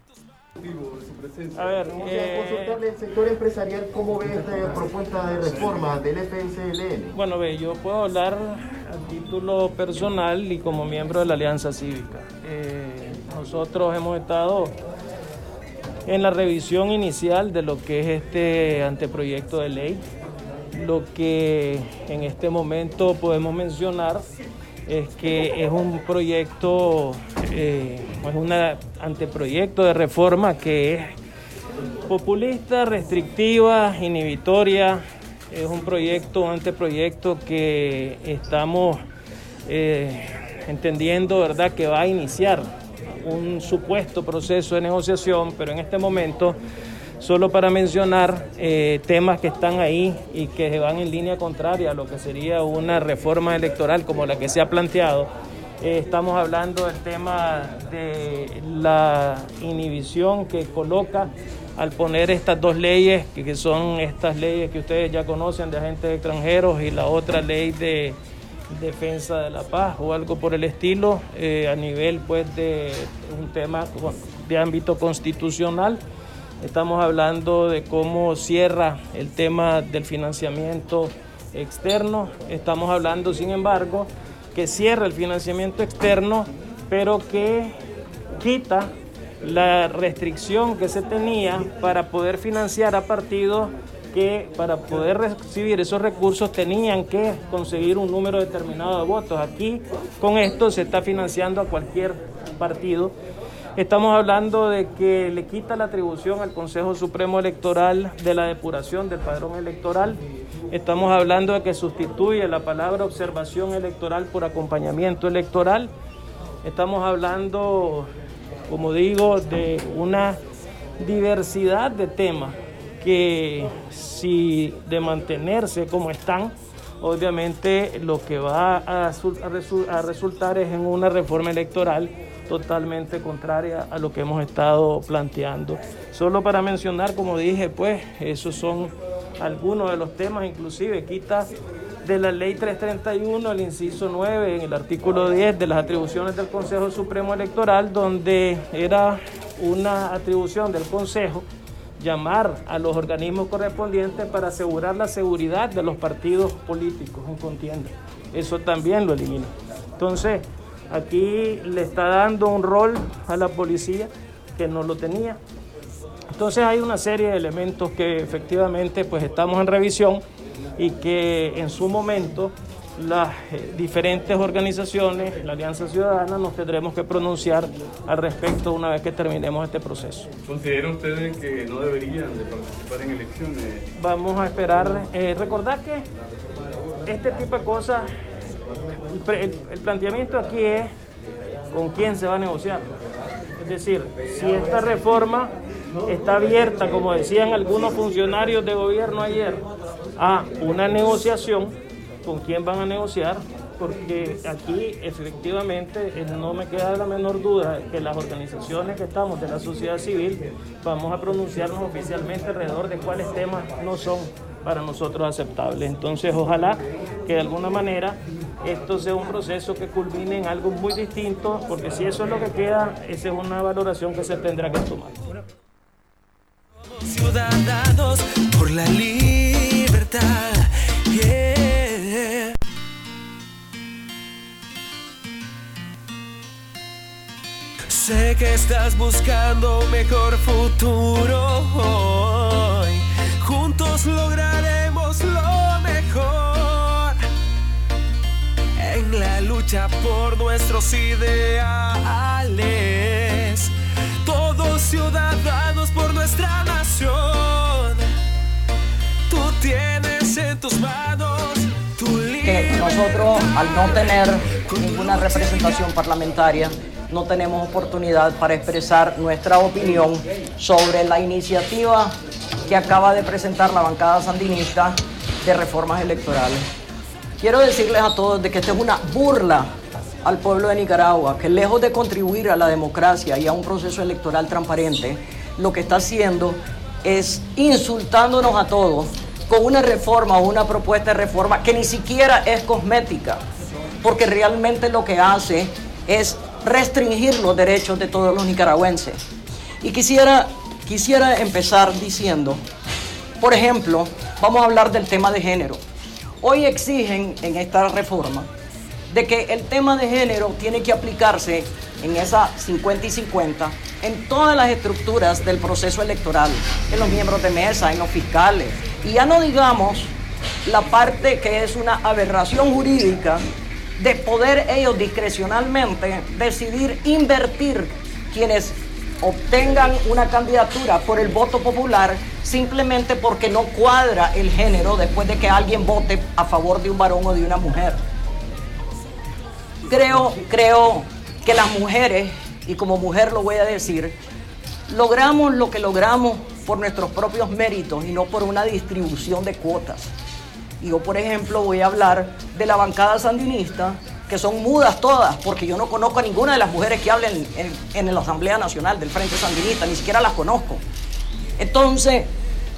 A ver, eh, consultarle al sector empresarial cómo ve esta propuesta de reforma del FSLN. Bueno, ve, yo puedo hablar a título personal y como miembro de la Alianza Cívica. Eh, nosotros hemos estado en la revisión inicial de lo que es este anteproyecto de ley. Lo que en este momento podemos mencionar es que es un proyecto, eh, es un anteproyecto de reforma que es populista, restrictiva, inhibitoria. Es un proyecto, un anteproyecto que estamos eh, entendiendo, ¿verdad?, que va a iniciar un supuesto proceso de negociación, pero en este momento solo para mencionar eh, temas que están ahí y que van en línea contraria a lo que sería una reforma electoral como la que se ha planteado. Eh, estamos hablando del tema de la inhibición que coloca al poner estas dos leyes, que, son estas leyes que ustedes ya conocen de agentes extranjeros y la otra ley de defensa de la paz o algo por el estilo, eh, a nivel pues de un tema de ámbito constitucional. Estamos hablando de cómo cierra el tema del financiamiento externo. Estamos hablando, sin embargo, que cierra el financiamiento externo, pero que quita la restricción que se tenía para poder financiar a partidos que para poder recibir esos recursos tenían que conseguir un número determinado de votos. Aquí con esto se está financiando a cualquier partido Estamos hablando de que le quita la atribución al Consejo Supremo Electoral de la depuración del padrón electoral. Estamos hablando de que sustituye la palabra observación electoral por acompañamiento electoral. Estamos hablando, como digo, de una diversidad de temas que si de mantenerse como están, obviamente lo que va a, resultar es en una reforma electoral totalmente contraria a lo que hemos estado planteando. Solo para mencionar, como dije, pues esos son algunos de los temas, inclusive quita de la ley 331 el inciso 9 en el artículo 10 de las atribuciones del Consejo Supremo Electoral, donde era una atribución del Consejo llamar a los organismos correspondientes para asegurar la seguridad de los partidos políticos en contienda. Eso también lo elimina. Entonces, Aquí le está dando un rol a la policía que no lo tenía. Entonces hay una serie de elementos que efectivamente pues estamos en revisión y que en su momento las eh, diferentes organizaciones, la Alianza Ciudadana, nos tendremos que pronunciar al respecto una vez que terminemos este proceso. ¿Consideran ustedes que no deberían de participar en elecciones? Vamos a esperar. Eh, recordar que este tipo de cosas el, planteamiento aquí es con quién se va a negociar. Es decir, si esta reforma está abierta, como decían algunos funcionarios de gobierno ayer, a una negociación, ¿con quién van a negociar? Porque aquí efectivamente eh, no me queda la menor duda que las organizaciones que estamos de la sociedad civil vamos a pronunciarnos oficialmente alrededor de cuáles temas no son para nosotros aceptables. Entonces, ojalá que de alguna manera esto sea un proceso que culmine en algo muy distinto, porque si eso es lo que queda, esa es una valoración que se tendrá que tomar. Ciudadanos por la libertad. Sé que estás buscando mejor futuro hoy. Juntos lograremos lo mejor en la lucha lucha por nuestros ideales. Todos ciudadanos por nuestra nación. Tú tienes en tus manos tu que nosotros al no tener ninguna representación parlamentaria no tenemos oportunidad para expresar nuestra opinión sobre la iniciativa que acaba de presentar la bancada sandinista de reformas electorales. Quiero decirles a todos de que esta es una burla al pueblo de Nicaragua, que lejos de contribuir a la democracia y a un proceso electoral transparente, lo que está haciendo es insultándonos a todos con una reforma o una propuesta de reforma que ni siquiera es cosmética, porque realmente lo que hace es restringir los derechos de todos los nicaragüenses. Y quisiera, quisiera empezar diciendo, por ejemplo, vamos a hablar del tema de género. Hoy exigen en esta reforma de que el tema de género tiene que aplicarse en esa 50 y 50 en todas las estructuras del proceso electoral, en los miembros de mesa, en los fiscales. Y ya no digamos la parte que es una aberración jurídica de poder ellos discrecionalmente decidir invertir quienes obtengan una candidatura por el voto popular simplemente porque no cuadra el género después de que alguien vote a favor de un varón o de una mujer. Creo, creo que las mujeres, y como mujer lo voy a decir, logramos lo que logramos por nuestros propios méritos y no por una distribución de cuotas. Yo, por ejemplo, voy a hablar de la bancada sandinista, que son mudas todas, porque yo no conozco a ninguna de las mujeres que hablen en, en la Asamblea Nacional del Frente Sandinista, ni siquiera las conozco. Entonces,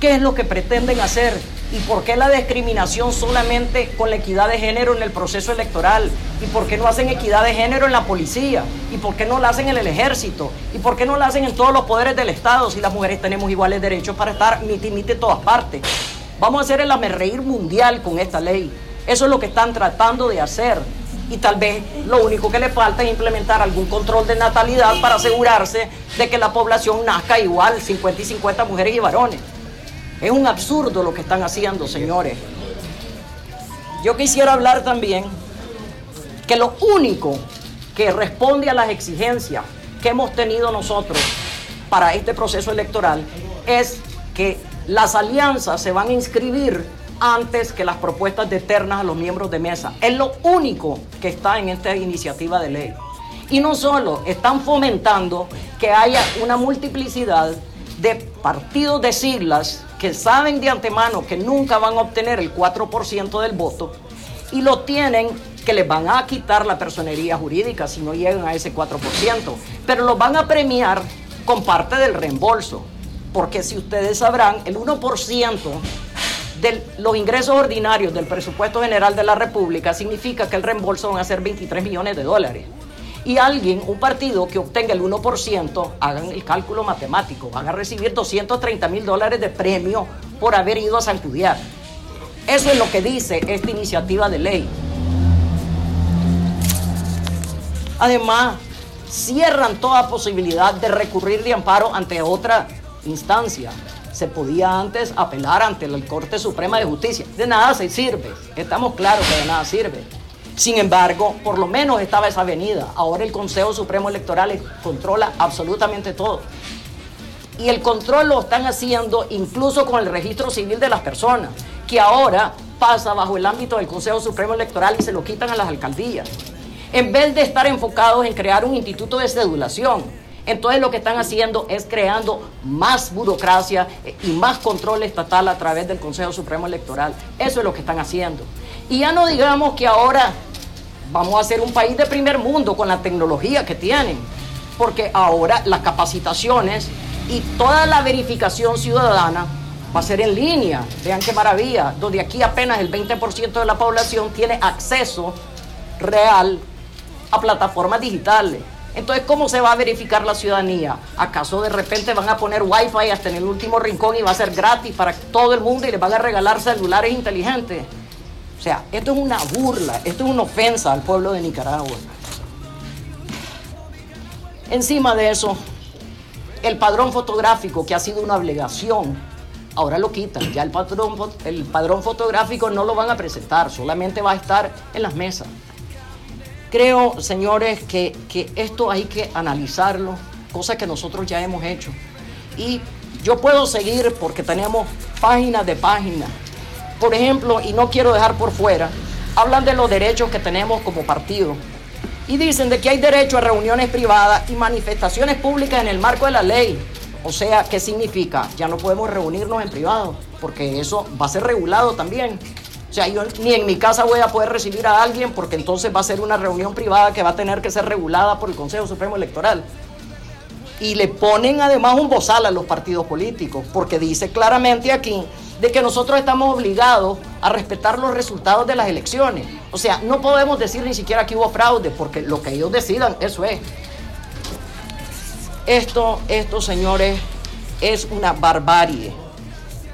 ¿qué es lo que pretenden hacer? ¿Y por qué la discriminación solamente con la equidad de género en el proceso electoral? ¿Y por qué no hacen equidad de género en la policía? ¿Y por qué no la hacen en el ejército? ¿Y por qué no la hacen en todos los poderes del Estado si las mujeres tenemos iguales derechos para estar miti miti en todas partes? Vamos a hacer el amerreír mundial con esta ley. Eso es lo que están tratando de hacer. Y tal vez lo único que le falta es implementar algún control de natalidad para asegurarse de que la población nazca igual, 50 y 50 mujeres y varones. Es un absurdo lo que están haciendo, señores. Yo quisiera hablar también que lo único que responde a las exigencias que hemos tenido nosotros para este proceso electoral es que las alianzas se van a inscribir antes que las propuestas de ternas a los miembros de mesa. Es lo único que está en esta iniciativa de ley. Y no solo, están fomentando que haya una multiplicidad de partidos de siglas que saben de antemano que nunca van a obtener el 4% del voto y lo tienen que les van a quitar la personería jurídica si no llegan a ese 4%, pero los van a premiar con parte del reembolso, porque si ustedes sabrán, el 1% los ingresos ordinarios del presupuesto general de la República significa que el reembolso van a ser 23 millones de dólares y alguien, un partido que obtenga el 1%, hagan el cálculo matemático, van a recibir 230 mil dólares de premio por haber ido a Sancudiar. Eso es lo que dice esta iniciativa de ley. Además, cierran toda posibilidad de recurrir de amparo ante otra instancia. Se podía antes apelar ante la Corte Suprema de Justicia. De nada se sirve. Estamos claros que de nada sirve. Sin embargo, por lo menos estaba esa avenida. Ahora el Consejo Supremo Electoral controla absolutamente todo. Y el control lo están haciendo incluso con el registro civil de las personas, que ahora pasa bajo el ámbito del Consejo Supremo Electoral y se lo quitan a las alcaldías. En vez de estar enfocados en crear un instituto de cedulación, entonces lo que están haciendo es creando más burocracia y más control estatal a través del Consejo Supremo Electoral. Eso es lo que están haciendo. Y ya no digamos que ahora vamos a ser un país de primer mundo con la tecnología que tienen, porque ahora las capacitaciones y toda la verificación ciudadana va a ser en línea. Vean qué maravilla, donde aquí apenas el 20% de la población tiene acceso real a plataformas digitales. Entonces, ¿cómo se va a verificar la ciudadanía? ¿Acaso de repente van a poner wifi hasta en el último rincón y va a ser gratis para todo el mundo y les van a regalar celulares inteligentes? O sea, esto es una burla, esto es una ofensa al pueblo de Nicaragua. Encima de eso, el padrón fotográfico, que ha sido una obligación, ahora lo quitan. Ya el padrón, el padrón fotográfico no lo van a presentar, solamente va a estar en las mesas. Creo, señores, que, que esto hay que analizarlo, cosa que nosotros ya hemos hecho. Y yo puedo seguir porque tenemos páginas de páginas. Por ejemplo, y no quiero dejar por fuera, hablan de los derechos que tenemos como partido. Y dicen de que hay derecho a reuniones privadas y manifestaciones públicas en el marco de la ley. O sea, ¿qué significa? Ya no podemos reunirnos en privado, porque eso va a ser regulado también. Sea, yo ni en mi casa voy a poder recibir a alguien porque entonces va a ser una reunión privada que va a tener que ser regulada por el Consejo Supremo Electoral. Y le ponen además un bozal a los partidos políticos, porque dice claramente aquí de que nosotros estamos obligados a respetar los resultados de las elecciones. O sea, no podemos decir ni siquiera que hubo fraude, porque lo que ellos decidan, eso es. Esto, esto, señores, es una barbarie.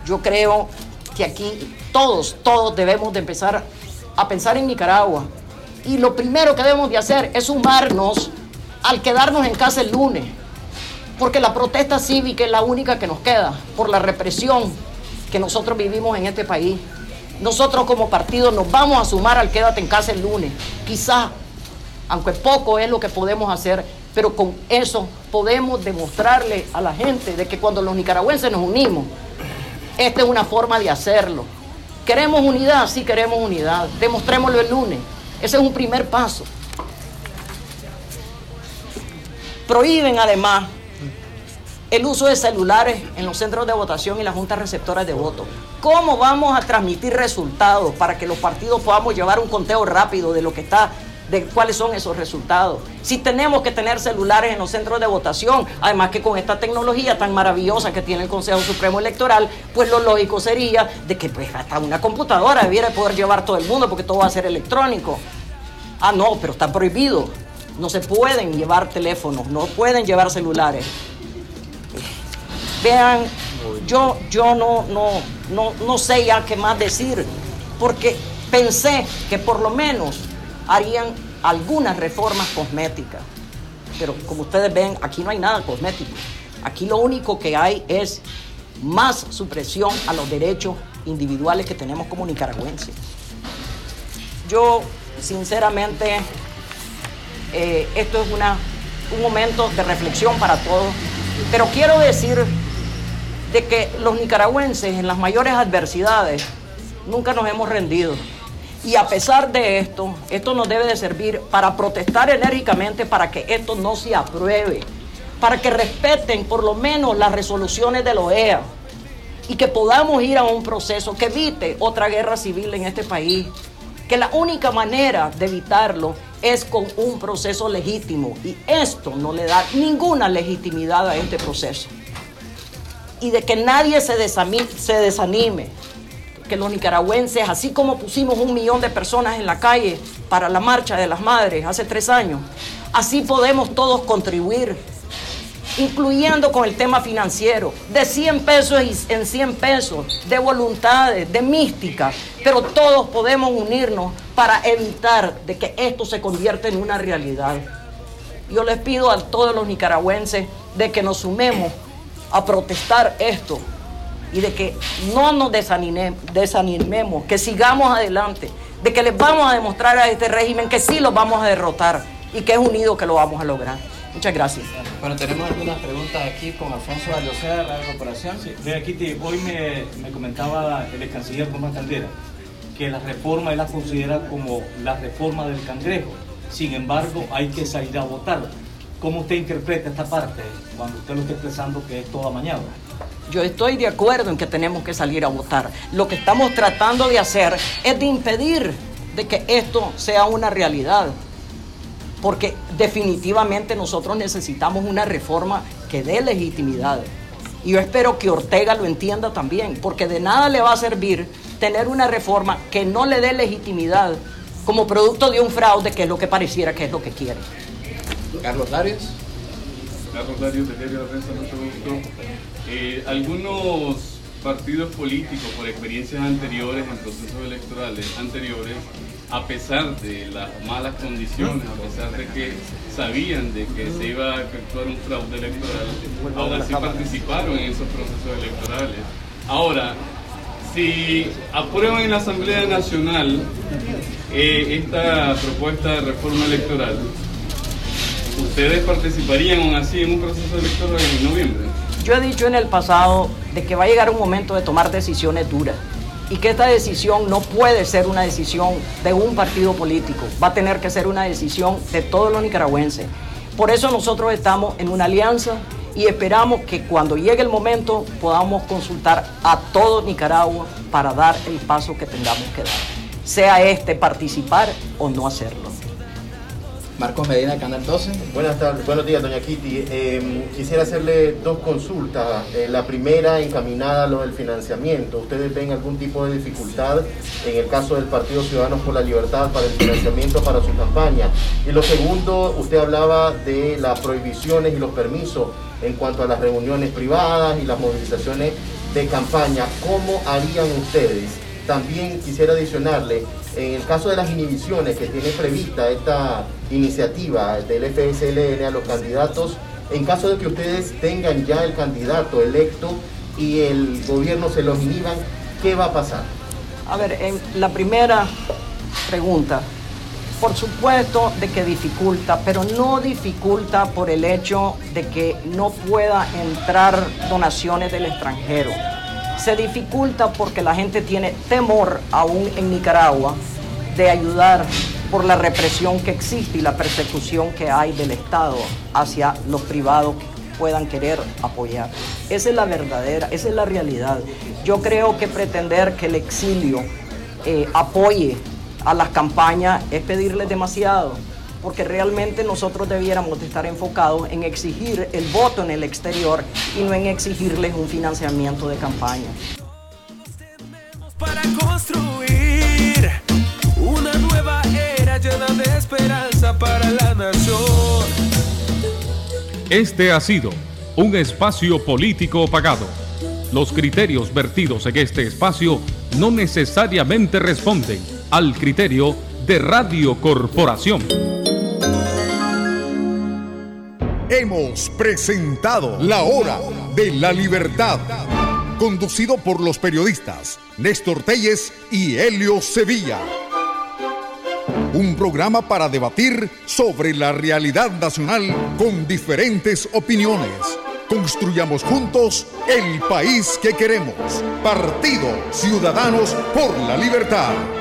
Yo creo que aquí todos, todos debemos de empezar a pensar en Nicaragua. Y lo primero que debemos de hacer es sumarnos al quedarnos en casa el lunes. Porque la protesta cívica es la única que nos queda por la represión que nosotros vivimos en este país. Nosotros como partido nos vamos a sumar al quédate en casa el lunes. Quizá, aunque poco es lo que podemos hacer, pero con eso podemos demostrarle a la gente de que cuando los nicaragüenses nos unimos, esta es una forma de hacerlo. ¿Queremos unidad? Sí queremos unidad. Demostrémoslo el lunes. Ese es un primer paso. Prohíben además el uso de celulares en los centros de votación y las juntas receptoras de voto. ¿Cómo vamos a transmitir resultados para que los partidos podamos llevar un conteo rápido de lo que está, de cuáles son esos resultados? Si tenemos que tener celulares en los centros de votación, además que con esta tecnología tan maravillosa que tiene el Consejo Supremo Electoral, pues lo lógico sería de que pues, hasta una computadora debiera poder llevar todo el mundo porque todo va a ser electrónico. Ah, no, pero está prohibido. No se pueden llevar teléfonos, no pueden llevar celulares. Vean, yo, yo no, no, no, no sé ya qué más decir, porque pensé que por lo menos harían algunas reformas cosméticas. Pero como ustedes ven, aquí no hay nada cosmético. Aquí lo único que hay es más supresión a los derechos individuales que tenemos como nicaragüenses. Yo, sinceramente, eh, esto es una, un momento de reflexión para todos, pero quiero decir de que los nicaragüenses en las mayores adversidades nunca nos hemos rendido. Y a pesar de esto, esto nos debe de servir para protestar enérgicamente para que esto no se apruebe, para que respeten por lo menos las resoluciones de la OEA y que podamos ir a un proceso que evite otra guerra civil en este país. Que la única manera de evitarlo es con un proceso legítimo y esto no le da ninguna legitimidad a este proceso y de que nadie se se desanime. Que los nicaragüenses, así como pusimos un millón de personas en la calle para la marcha de las madres hace tres años, así podemos todos contribuir, incluyendo con el tema financiero, de 100 pesos en 100 pesos, de voluntades, de mística, pero todos podemos unirnos para evitar de que esto se convierta en una realidad. Yo les pido a todos los nicaragüenses de que nos sumemos a protestar esto y de que no nos desanimemos, que sigamos adelante, de que les vamos a demostrar a este régimen que sí los vamos a derrotar y que es unido que lo vamos a lograr. Muchas gracias. Bueno, tenemos algunas preguntas aquí con Alfonso Aldosea de la Corporación. Sí, Kitty, hoy me, me comentaba el ex canciller Tomás Caldera que la reforma él la considera como la reforma del cangrejo. Sin embargo, hay que salir a votar. ¿Cómo usted interpreta esta parte cuando usted lo está expresando que es toda mañana? Yo estoy de acuerdo en que tenemos que salir a votar. Lo que estamos tratando de hacer es de impedir de que esto sea una realidad. Porque definitivamente nosotros necesitamos una reforma que dé legitimidad. Y yo espero que Ortega lo entienda también, porque de nada le va a servir tener una reforma que no le dé legitimidad como producto de un fraude, que es lo que pareciera que es lo que quiere. Carlos Larios. Carlos Larios, de Diario de la Prensa, mucho gusto. Eh, algunos partidos políticos, por experiencias anteriores en procesos electorales anteriores, a pesar de las malas condiciones, a pesar de que sabían de que se iba a efectuar un fraude electoral, aún así participaron en esos procesos electorales. Ahora, si aprueban en la Asamblea Nacional eh, esta propuesta de reforma electoral, ¿ustedes participarían aún así en un proceso electoral en noviembre? Yo he dicho en el pasado de que va a llegar un momento de tomar decisiones duras y que esta decisión no puede ser una decisión de un partido político, va a tener que ser una decisión de todos los nicaragüenses. Por eso nosotros estamos en una alianza y esperamos que cuando llegue el momento podamos consultar a todo Nicaragua para dar el paso que tengamos que dar, sea este participar o no hacerlo. Marcos Medina, Canal 12. Buenas tardes, buenos días, doña Kitty. Em, quisiera hacerle dos consultas. Eh, la primera encaminada a lo del financiamiento. ¿Ustedes ven algún tipo de dificultad en el caso del Partido Ciudadanos por la Libertad para el financiamiento para su campaña? Y lo segundo, usted hablaba de las prohibiciones y los permisos en cuanto a las reuniones privadas y las movilizaciones de campaña. ¿Cómo harían ustedes? También quisiera adicionarle, en el caso de las inhibiciones que tiene prevista esta iniciativa del FSLN a los candidatos, en caso de que ustedes tengan ya el candidato electo y el gobierno se los inhiban, ¿qué va a pasar? A ver, la primera pregunta, por supuesto de que dificulta, pero no dificulta por el hecho de que no pueda entrar donaciones del extranjero. Se dificulta porque la gente tiene temor aún en Nicaragua de ayudar por la represión que existe y la persecución que hay del Estado hacia los privados que puedan querer apoyar. Esa es la verdadera, esa es la realidad. Yo creo que pretender que el exilio eh, apoye a las campañas es pedirles demasiado, porque realmente nosotros debiéramos de estar enfocados en exigir el voto en el exterior y no en exigirles un financiamiento de campaña. Para construir una nueva era llena de esperanza para la nación. Este ha sido un espacio político pagado. Los criterios vertidos en este espacio no necesariamente responden al criterio de Radio Corporación. Hemos presentado La Hora de la Libertad, conducido por los periodistas Néstor Telles y Helio Sevilla. Un programa para debatir sobre la realidad nacional con diferentes opiniones. Construyamos juntos el país que queremos. Partido Ciudadanos por la Libertad.